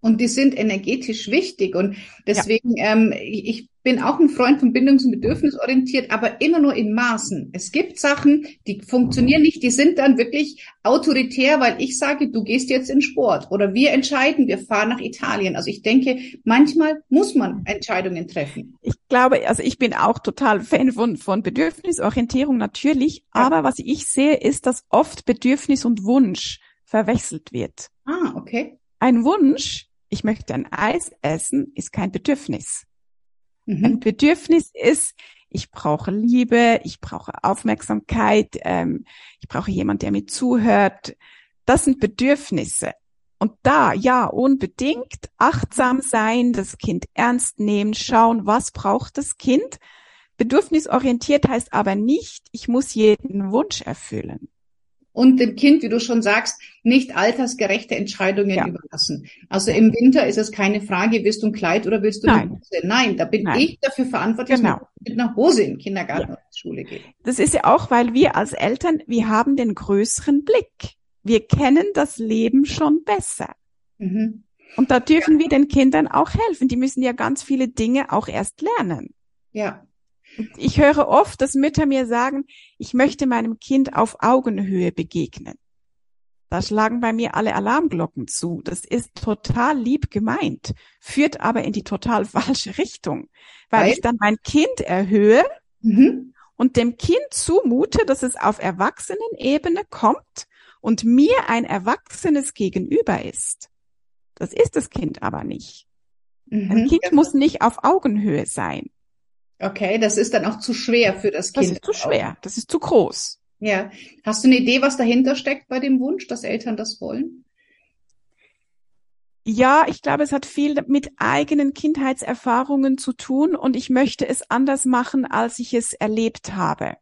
Und die sind energetisch wichtig. Und deswegen, ja. ähm, ich bin auch ein Freund von bindungs- und bedürfnisorientiert, aber immer nur in Maßen. Es gibt Sachen, die funktionieren nicht, die sind dann wirklich autoritär, weil ich sage, du gehst jetzt in Sport oder wir entscheiden, wir fahren nach Italien. Also ich denke, manchmal muss man Entscheidungen treffen. Ich glaube, also ich bin auch total Fan von, von Bedürfnisorientierung natürlich, ja. aber was ich sehe, ist, dass oft Bedürfnis und Wunsch verwechselt wird. Ah, okay. Ein Wunsch ich möchte ein Eis essen, ist kein Bedürfnis. Mhm. Ein Bedürfnis ist, ich brauche Liebe, ich brauche Aufmerksamkeit, ähm, ich brauche jemand, der mir zuhört. Das sind Bedürfnisse. Und da, ja, unbedingt achtsam sein, das Kind ernst nehmen, schauen, was braucht das Kind. Bedürfnisorientiert heißt aber nicht, ich muss jeden Wunsch erfüllen und dem Kind, wie du schon sagst, nicht altersgerechte Entscheidungen ja. überlassen. Also im Winter ist es keine Frage, willst du ein Kleid oder willst du Nein. eine Hose? Nein, da bin Nein. ich dafür verantwortlich, genau. dass mit einer Hose in den Kindergarten ja. oder Schule geht. Das ist ja auch, weil wir als Eltern, wir haben den größeren Blick. Wir kennen das Leben schon besser. Mhm. Und da dürfen ja. wir den Kindern auch helfen. Die müssen ja ganz viele Dinge auch erst lernen. Ja. Ich höre oft, dass Mütter mir sagen, ich möchte meinem Kind auf Augenhöhe begegnen. Da schlagen bei mir alle Alarmglocken zu. Das ist total lieb gemeint, führt aber in die total *laughs* falsche Richtung, weil, weil? ich dann mein Kind erhöhe mhm. und dem Kind zumute, dass es auf Erwachsenenebene kommt und mir ein Erwachsenes Gegenüber ist. Das ist das Kind aber nicht. Mhm. Ein Kind muss nicht auf Augenhöhe sein. Okay, das ist dann auch zu schwer für das Kind. Das ist zu schwer, das ist zu groß. Ja. Hast du eine Idee, was dahinter steckt bei dem Wunsch, dass Eltern das wollen? Ja, ich glaube, es hat viel mit eigenen Kindheitserfahrungen zu tun und ich möchte es anders machen, als ich es erlebt habe.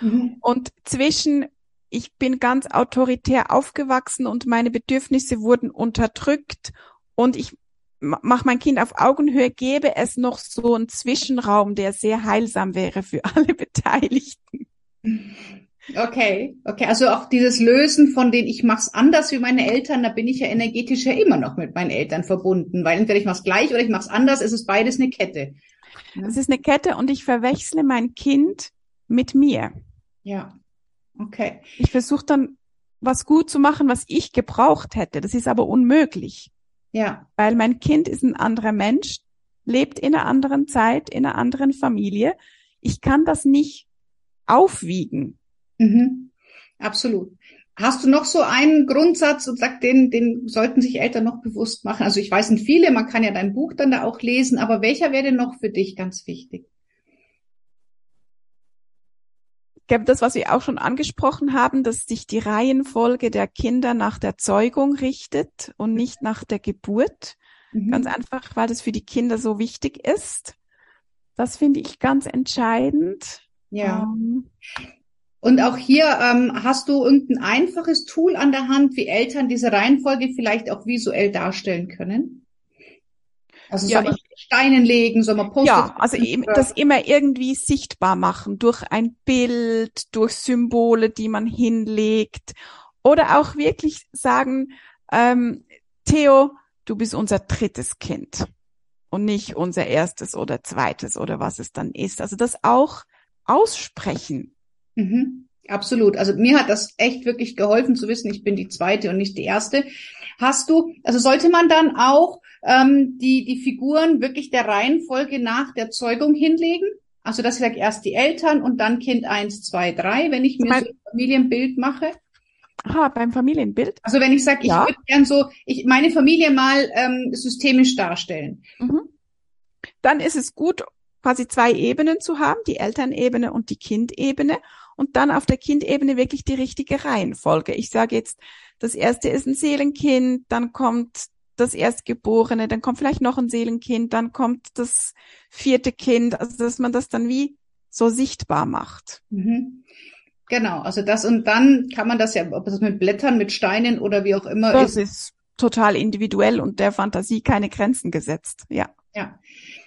Mhm. Und zwischen, ich bin ganz autoritär aufgewachsen und meine Bedürfnisse wurden unterdrückt und ich mach mein Kind auf Augenhöhe, gäbe es noch so einen Zwischenraum, der sehr heilsam wäre für *laughs* alle Beteiligten. Okay, okay, also auch dieses Lösen von den ich mach's anders wie meine Eltern, da bin ich ja energetisch ja immer noch mit meinen Eltern verbunden, weil entweder ich mach's gleich oder ich mach's anders, es ist beides eine Kette. Es ist eine Kette und ich verwechsle mein Kind mit mir. Ja. Okay. Ich versuche dann was gut zu machen, was ich gebraucht hätte. Das ist aber unmöglich. Ja. Weil mein Kind ist ein anderer Mensch, lebt in einer anderen Zeit, in einer anderen Familie. Ich kann das nicht aufwiegen. Mhm. Absolut. Hast du noch so einen Grundsatz und sagt, den, den sollten sich Eltern noch bewusst machen? Also ich weiß nicht viele, man kann ja dein Buch dann da auch lesen, aber welcher wäre denn noch für dich ganz wichtig? Ich glaube, das, was wir auch schon angesprochen haben, dass sich die Reihenfolge der Kinder nach der Zeugung richtet und nicht nach der Geburt. Mhm. Ganz einfach, weil das für die Kinder so wichtig ist. Das finde ich ganz entscheidend. Ja. Ähm, und auch hier ähm, hast du irgendein einfaches Tool an der Hand, wie Eltern diese Reihenfolge vielleicht auch visuell darstellen können? Also ja, soll man ich, Steinen legen, soll man Post Ja, also das immer irgendwie sichtbar machen durch ein Bild, durch Symbole, die man hinlegt oder auch wirklich sagen, ähm, Theo, du bist unser drittes Kind und nicht unser erstes oder zweites oder was es dann ist. Also das auch aussprechen. Mhm. Absolut. Also mir hat das echt wirklich geholfen zu wissen, ich bin die zweite und nicht die erste. Hast du, also sollte man dann auch ähm, die, die Figuren wirklich der Reihenfolge nach der Zeugung hinlegen? Also ich sage, erst die Eltern und dann Kind eins, zwei, drei, wenn ich mir mein, so ein Familienbild mache? Aha, beim Familienbild? Also wenn ich sage, ich ja. würde gern so, ich meine Familie mal ähm, systemisch darstellen. Mhm. Dann ist es gut, quasi zwei Ebenen zu haben, die Elternebene und die Kindebene und dann auf der Kindebene wirklich die richtige Reihenfolge. Ich sage jetzt, das erste ist ein Seelenkind, dann kommt das Erstgeborene, dann kommt vielleicht noch ein Seelenkind, dann kommt das vierte Kind, also dass man das dann wie so sichtbar macht. Mhm. Genau, also das und dann kann man das ja, ob das mit Blättern, mit Steinen oder wie auch immer das ist. Das ist total individuell und der Fantasie keine Grenzen gesetzt, ja. Ja.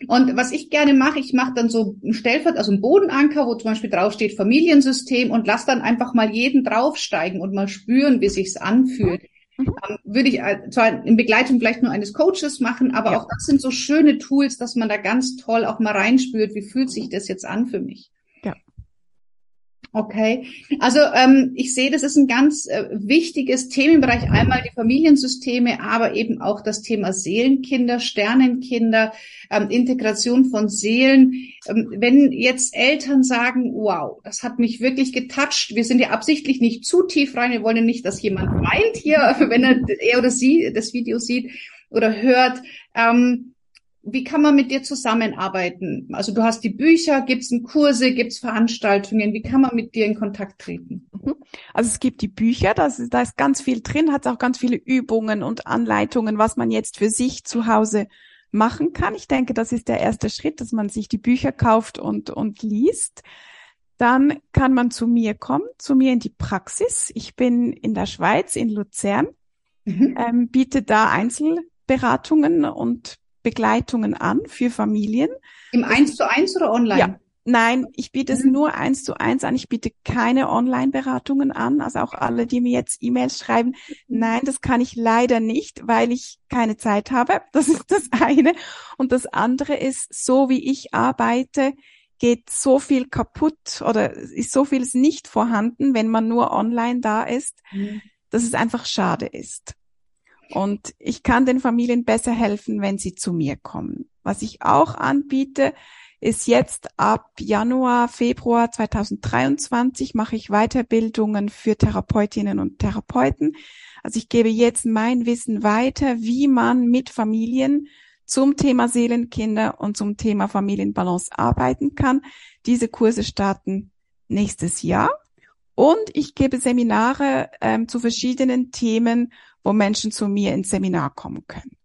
Und was ich gerne mache, ich mache dann so ein Stellvert, also ein Bodenanker, wo zum Beispiel draufsteht Familiensystem und lass dann einfach mal jeden draufsteigen und mal spüren, wie sich's anfühlt. Mhm. Ähm, würde ich zwar in Begleitung vielleicht nur eines Coaches machen, aber ja. auch das sind so schöne Tools, dass man da ganz toll auch mal reinspürt, wie fühlt sich das jetzt an für mich. Okay, also ähm, ich sehe, das ist ein ganz äh, wichtiges Themenbereich. Einmal die Familiensysteme, aber eben auch das Thema Seelenkinder, Sternenkinder, ähm, Integration von Seelen. Ähm, wenn jetzt Eltern sagen, wow, das hat mich wirklich getoucht, wir sind ja absichtlich nicht zu tief rein, wir wollen ja nicht, dass jemand weint hier, *laughs* wenn er, er oder sie das Video sieht oder hört. Ähm, wie kann man mit dir zusammenarbeiten? Also du hast die Bücher, gibt es Kurse, gibt es Veranstaltungen? Wie kann man mit dir in Kontakt treten? Mhm. Also es gibt die Bücher, da ist, da ist ganz viel drin, hat auch ganz viele Übungen und Anleitungen, was man jetzt für sich zu Hause machen kann. Ich denke, das ist der erste Schritt, dass man sich die Bücher kauft und, und liest. Dann kann man zu mir kommen, zu mir in die Praxis. Ich bin in der Schweiz, in Luzern, mhm. ähm, biete da Einzelberatungen und Begleitungen an für Familien. Im Eins zu eins oder online? Ja. Nein, ich biete es mhm. nur eins zu eins an. Ich biete keine Online-Beratungen an. Also auch alle, die mir jetzt E-Mails schreiben. Nein, das kann ich leider nicht, weil ich keine Zeit habe. *laughs* Das ist das eine. Und das andere ist, so wie ich arbeite, geht so viel kaputt oder ist so vieles nicht vorhanden, wenn man nur online da ist, mhm. dass es einfach schade ist. Und ich kann den Familien besser helfen, wenn sie zu mir kommen. Was ich auch anbiete, ist jetzt ab Januar, Februar 2023 mache ich Weiterbildungen für Therapeutinnen und Therapeuten. Also ich gebe jetzt mein Wissen weiter, wie man mit Familien zum Thema Seelenkinder und zum Thema Familienbalance arbeiten kann. Diese Kurse starten nächstes Jahr. Und ich gebe Seminare ähm, zu verschiedenen Themen wo Menschen zu mir ins Seminar kommen können.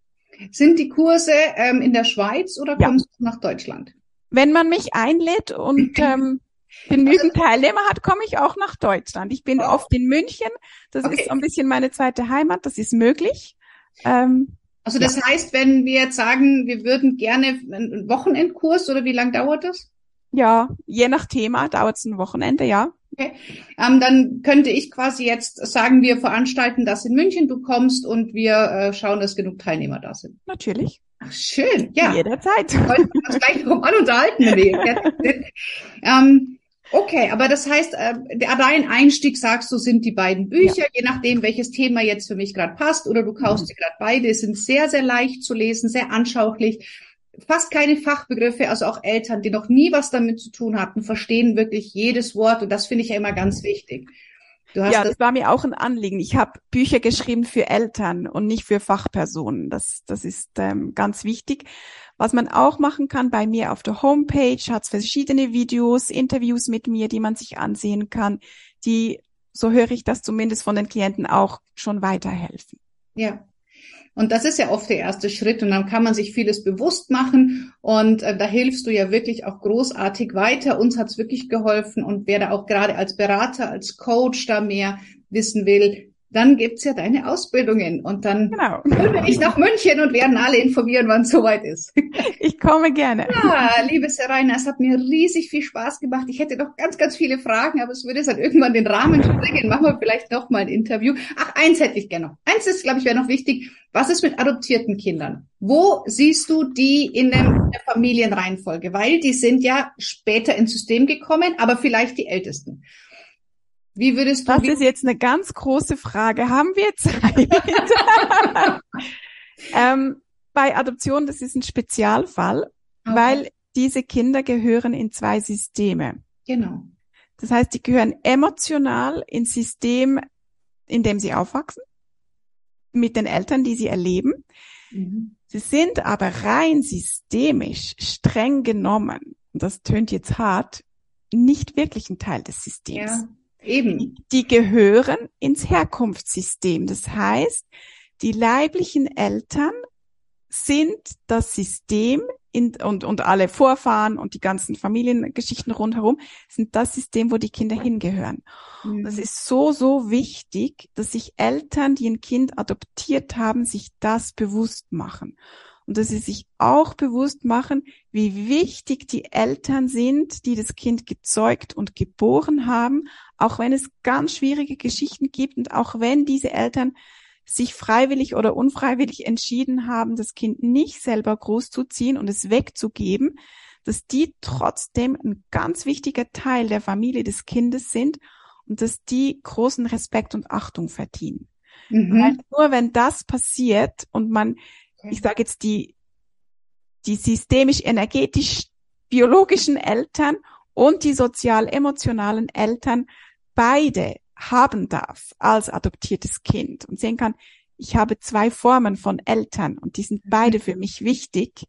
Sind die Kurse ähm, in der Schweiz oder ja. kommst du nach Deutschland? Wenn man mich einlädt und *laughs* ähm, genügend Teilnehmer hat, komme ich auch nach Deutschland. Ich bin oh. oft in München. Das okay. ist ein bisschen meine zweite Heimat. Das ist möglich. Ähm, also das ja. heißt, wenn wir jetzt sagen, wir würden gerne einen Wochenendkurs oder wie lang dauert das? Ja, je nach Thema dauert es ein Wochenende, ja. Okay. Ähm, dann könnte ich quasi jetzt sagen, wir veranstalten das in München, du kommst und wir äh, schauen, dass genug Teilnehmer da sind. Natürlich. Ach, schön, ja. Jederzeit. Heute uns *laughs* gleich noch an unterhalten. Ähm, okay, aber das heißt, äh, der dein Einstieg, sagst du, sind die beiden Bücher, ja. je nachdem, welches Thema jetzt für mich gerade passt, oder du kaufst mhm. dir gerade beide, sind sehr, sehr leicht zu lesen, sehr anschaulich fast keine Fachbegriffe, also auch Eltern, die noch nie was damit zu tun hatten, verstehen wirklich jedes Wort und das finde ich ja immer ganz wichtig. ja, das, das war mir auch ein Anliegen. Ich habe Bücher geschrieben für Eltern und nicht für Fachpersonen. Das, das ist ähm, ganz wichtig. Was man auch machen kann bei mir auf der Homepage, hat verschiedene Videos, Interviews mit mir, die man sich ansehen kann, die, so höre ich das zumindest von den Klienten auch schon weiterhelfen. Ja, und das ist ja oft der erste Schritt. Und dann kann man sich vieles bewusst machen. Und äh, da hilfst du ja wirklich auch großartig weiter. Uns hat's wirklich geholfen. Und wer da auch gerade als Berater, als Coach da mehr wissen will, dann gibt's ja deine Ausbildungen und dann genau. komme ich nach München und werden alle informieren, wann es soweit ist. *laughs* Ich komme gerne. Ja, liebe Serena, es hat mir riesig viel Spaß gemacht. Ich hätte noch ganz, ganz viele Fragen, aber es würde jetzt halt irgendwann den Rahmen sprengen. Machen wir vielleicht noch mal ein Interview. Ach, eins hätte ich gerne noch. Eins ist, glaube ich, wäre noch wichtig. Was ist mit adoptierten Kindern? Wo siehst du die in der Familienreihenfolge? Weil die sind ja später ins System gekommen, aber vielleicht die Ältesten. Wie würdest du? Das ist jetzt eine ganz große Frage. Haben wir Zeit? *laughs* ähm, bei Adoption, das ist ein Spezialfall, okay. weil diese Kinder gehören in zwei Systeme. Genau. Das heißt, die gehören emotional ins System, in dem sie aufwachsen, mit den Eltern, die sie erleben. Mhm. Sie sind aber rein systemisch streng genommen und das tönt jetzt hart, nicht wirklich ein Teil des Systems. Ja, eben. Die, gehören ins Herkunftssystem. Das heißt, die leiblichen Eltern sind das System in, und, und alle Vorfahren und die ganzen Familiengeschichten rundherum sind das System, wo die Kinder hingehören. Mhm. Das ist so, so wichtig, dass sich Eltern, die ein Kind adoptiert haben, sich das bewusst machen. Und dass sie sich auch bewusst machen, wie wichtig die Eltern sind, die das Kind gezeugt und geboren haben, auch wenn es ganz schwierige Geschichten gibt und auch wenn diese Eltern sich freiwillig oder unfreiwillig entschieden haben, das Kind nicht selber großzuziehen und es wegzugeben, dass die trotzdem ein ganz wichtiger Teil der Familie des Kindes sind und dass die großen Respekt und Achtung verdienen. Mhm. Weil nur wenn das passiert und man, ich sage jetzt die, die systemisch-energetisch biologischen Eltern und die sozial-emotionalen Eltern beide haben darf als adoptiertes Kind und sehen kann, ich habe zwei Formen von Eltern und die sind beide für mich wichtig,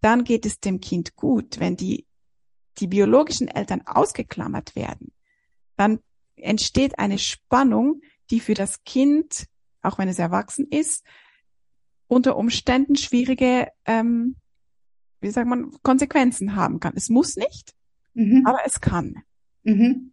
dann geht es dem Kind gut. Wenn die, die biologischen Eltern ausgeklammert werden, dann entsteht eine Spannung, die für das Kind, auch wenn es erwachsen ist, unter Umständen schwierige, ähm, wie sagt man, Konsequenzen haben kann. Es muss nicht, mhm. aber es kann. Mhm.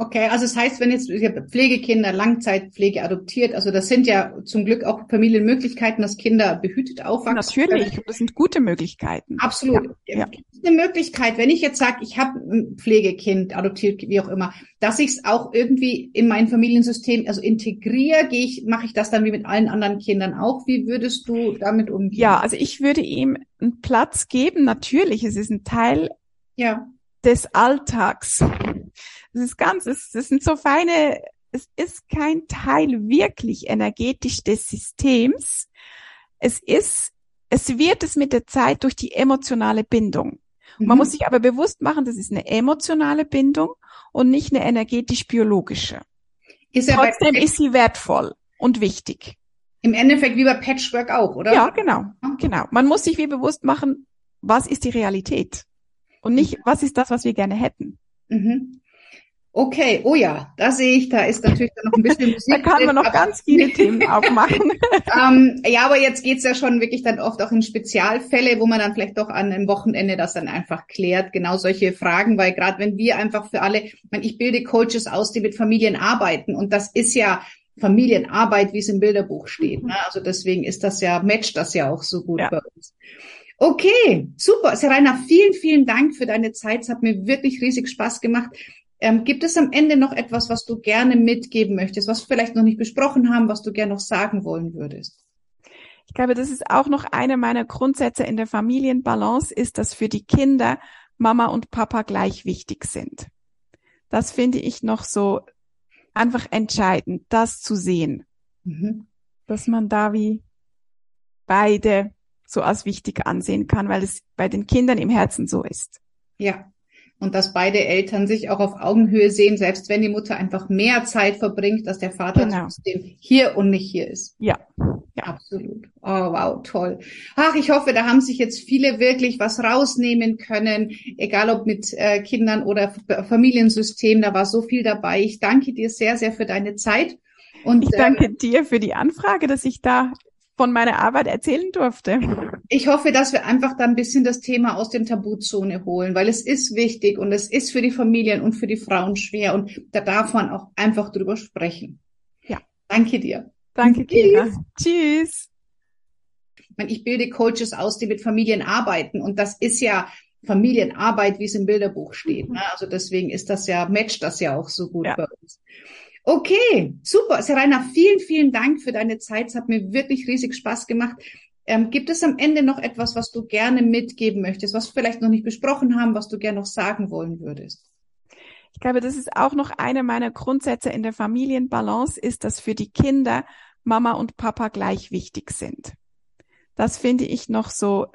Okay, also das heißt, wenn jetzt Pflegekinder, Langzeitpflege adoptiert, also das sind ja zum Glück auch Familienmöglichkeiten, dass Kinder behütet aufwachsen. Natürlich, das sind gute Möglichkeiten. Absolut. Ja, ja. Eine Möglichkeit, wenn ich jetzt sage, ich habe ein Pflegekind adoptiert, wie auch immer, dass ich es auch irgendwie in mein Familiensystem, also integriere, gehe ich, mache ich das dann wie mit allen anderen Kindern auch? Wie würdest du damit umgehen? Ja, also ich würde ihm einen Platz geben. Natürlich, es ist ein Teil ja. des Alltags. Es ist ganz, es, es sind so feine, es ist kein Teil wirklich energetisch des Systems. Es ist, es wird es mit der Zeit durch die emotionale Bindung. Mhm. Man muss sich aber bewusst machen, das ist eine emotionale Bindung und nicht eine energetisch-biologische. Trotzdem ist sie wertvoll und wichtig. Im Endeffekt wie bei Patchwork auch, oder? Ja, genau, genau. Man muss sich wie bewusst machen, was ist die Realität und nicht, was ist das, was wir gerne hätten. Mhm. Okay, oh ja, da sehe ich, da ist natürlich noch ein bisschen *laughs* Musik. da kann man noch ganz viele Themen aufmachen. *laughs* ähm, ja, aber jetzt geht's ja schon wirklich dann oft auch in Spezialfälle, wo man dann vielleicht doch an einem Wochenende das dann einfach klärt, genau solche Fragen, weil gerade wenn wir einfach für alle, ich, meine, ich bilde Coaches aus, die mit Familien arbeiten und das ist ja Familienarbeit, wie es im Bilderbuch steht. Ne? Also deswegen ist das ja, matcht das ja auch so gut ja. bei uns. Okay, super. Serena, vielen, vielen Dank für deine Zeit. Es hat mir wirklich riesig Spaß gemacht. Ähm, gibt es am Ende noch etwas, was du gerne mitgeben möchtest, was wir vielleicht noch nicht besprochen haben, was du gerne noch sagen wollen würdest? Ich glaube, das ist auch noch einer meiner Grundsätze in der Familienbalance, ist, dass für die Kinder Mama und Papa gleich wichtig sind. Das finde ich noch so einfach entscheidend, das zu sehen. Mhm. Dass man da wie beide so als wichtig ansehen kann, weil es bei den Kindern im Herzen so ist. Ja, und dass beide Eltern sich auch auf Augenhöhe sehen, selbst wenn die Mutter einfach mehr Zeit verbringt, dass der Vater genau. trotzdem hier und nicht hier ist. Ja. ja. Absolut. Oh, wow, toll. Ach, ich hoffe, da haben sich jetzt viele wirklich was rausnehmen können, egal ob mit äh, Kindern oder Familiensystem, da war so viel dabei. Ich danke dir sehr, sehr für deine Zeit. Und, ich danke äh, dir für die Anfrage, dass ich da von meiner Arbeit erzählen durfte. Ich hoffe, dass wir einfach da ein bisschen das Thema aus dem Tabuzone holen, weil es ist wichtig und es ist für die Familien und für die Frauen schwer und da darf man auch einfach drüber sprechen. Ja. Danke dir. Danke, Kira. Tschüss. Ich bilde Coaches aus, die mit Familien arbeiten und das ist ja Familienarbeit, wie es im Bilderbuch steht. Ne? Also deswegen ist das ja, matcht das ja auch so gut ja. bei uns. Okay, super. Serena, vielen, vielen Dank für deine Zeit. Es hat mir wirklich riesig Spaß gemacht. Ähm, gibt es am Ende noch etwas, was du gerne mitgeben möchtest, was wir vielleicht noch nicht besprochen haben, was du gerne noch sagen wollen würdest? Ich glaube, das ist auch noch einer meiner Grundsätze in der Familienbalance, ist, dass für die Kinder Mama und Papa gleich wichtig sind. Das finde ich noch so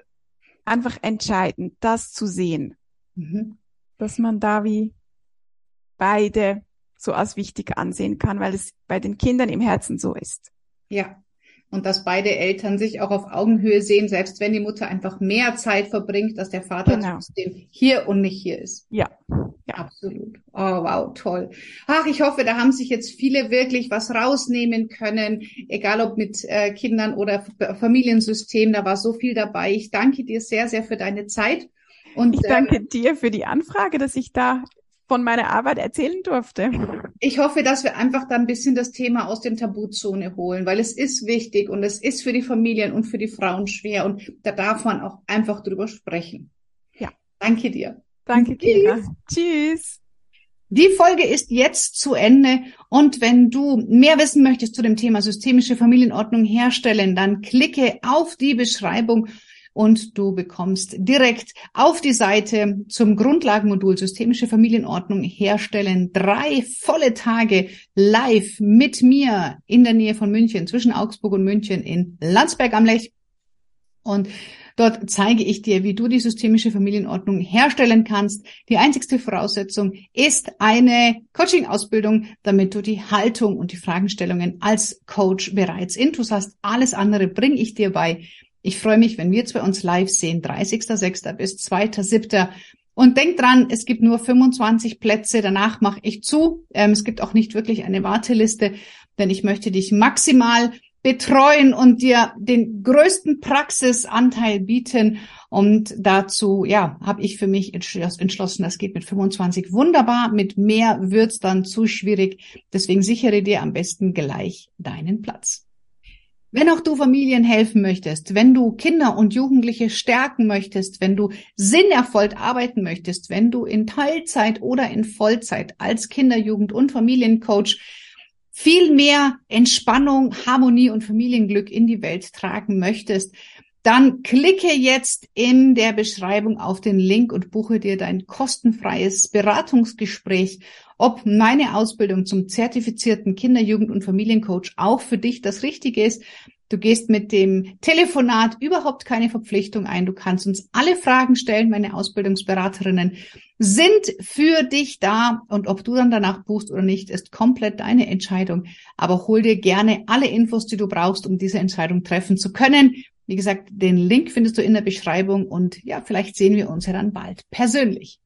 einfach entscheidend, das zu sehen. Mhm. Dass man da wie beide so als wichtig ansehen kann, weil es bei den Kindern im Herzen so ist. Ja. und dass beide Eltern sich auch auf Augenhöhe sehen, selbst wenn die Mutter einfach mehr Zeit verbringt, dass der Vater genau. trotzdem hier und nicht hier ist. Ja. ja. Absolut. Oh, wow, toll. Ach, ich hoffe, da haben sich jetzt viele wirklich was rausnehmen können, egal ob mit äh, Kindern oder Familiensystem, da war so viel dabei. Ich danke dir sehr, sehr für deine Zeit. Und, ich danke ähm, dir für die Anfrage, dass ich da von meiner Arbeit erzählen durfte. Ich hoffe, dass wir einfach da ein bisschen das Thema aus dem Tabuzone holen, weil es ist wichtig und es ist für die Familien und für die Frauen schwer und da darf man auch einfach drüber sprechen. Ja. Danke dir. Danke, Kira. Tschüss. Die Folge ist jetzt zu Ende und wenn du mehr wissen möchtest zu dem Thema systemische Familienordnung herstellen, dann klicke auf die Beschreibung und du bekommst direkt auf die Seite zum Grundlagenmodul Systemische Familienordnung herstellen drei volle Tage live mit mir in der Nähe von München, zwischen Augsburg und München in Landsberg am Lech. Und Dort zeige ich dir, wie du die systemische Familienordnung herstellen kannst. Die einzigste Voraussetzung ist eine Coaching-Ausbildung, damit du die Haltung und die Fragestellungen als Coach bereits intus hast. Alles andere bringe ich dir bei. Ich freue mich, wenn wir zwei uns live sehen, 30.06. bis 2.07. Und denk dran, es gibt nur 25 Plätze, danach mache ich zu. Ähm, es gibt auch nicht wirklich eine Warteliste, denn ich möchte dich maximal betreuen und dir den größten Praxisanteil bieten. Und dazu, ja, habe ich für mich entschlossen, das geht mit 25 wunderbar. Mit mehr wird's dann zu schwierig. Deswegen sichere dir am besten gleich deinen Platz. Wenn auch du Familien helfen möchtest, wenn du Kinder und Jugendliche stärken möchtest, wenn du sinnerfolgt arbeiten möchtest, wenn du in Teilzeit oder in Vollzeit als Kinder-, Jugend- und Familiencoach viel mehr Entspannung, Harmonie und Familienglück in die Welt tragen möchtest, dann klicke jetzt in der Beschreibung auf den Link und buche dir dein kostenfreies Beratungsgespräch, ob meine Ausbildung zum zertifizierten Kinder-, Jugend- und Familiencoach auch für dich das Richtige ist. Du gehst mit dem Telefonat überhaupt keine Verpflichtung ein. Du kannst uns alle Fragen stellen. Meine Ausbildungsberaterinnen sind für dich da. Und ob du dann danach buchst oder nicht, ist komplett deine Entscheidung. Aber hol dir gerne alle Infos, die du brauchst, um diese Entscheidung treffen zu können. Wie gesagt, den Link findest du in der Beschreibung und ja, vielleicht sehen wir uns ja dann bald persönlich.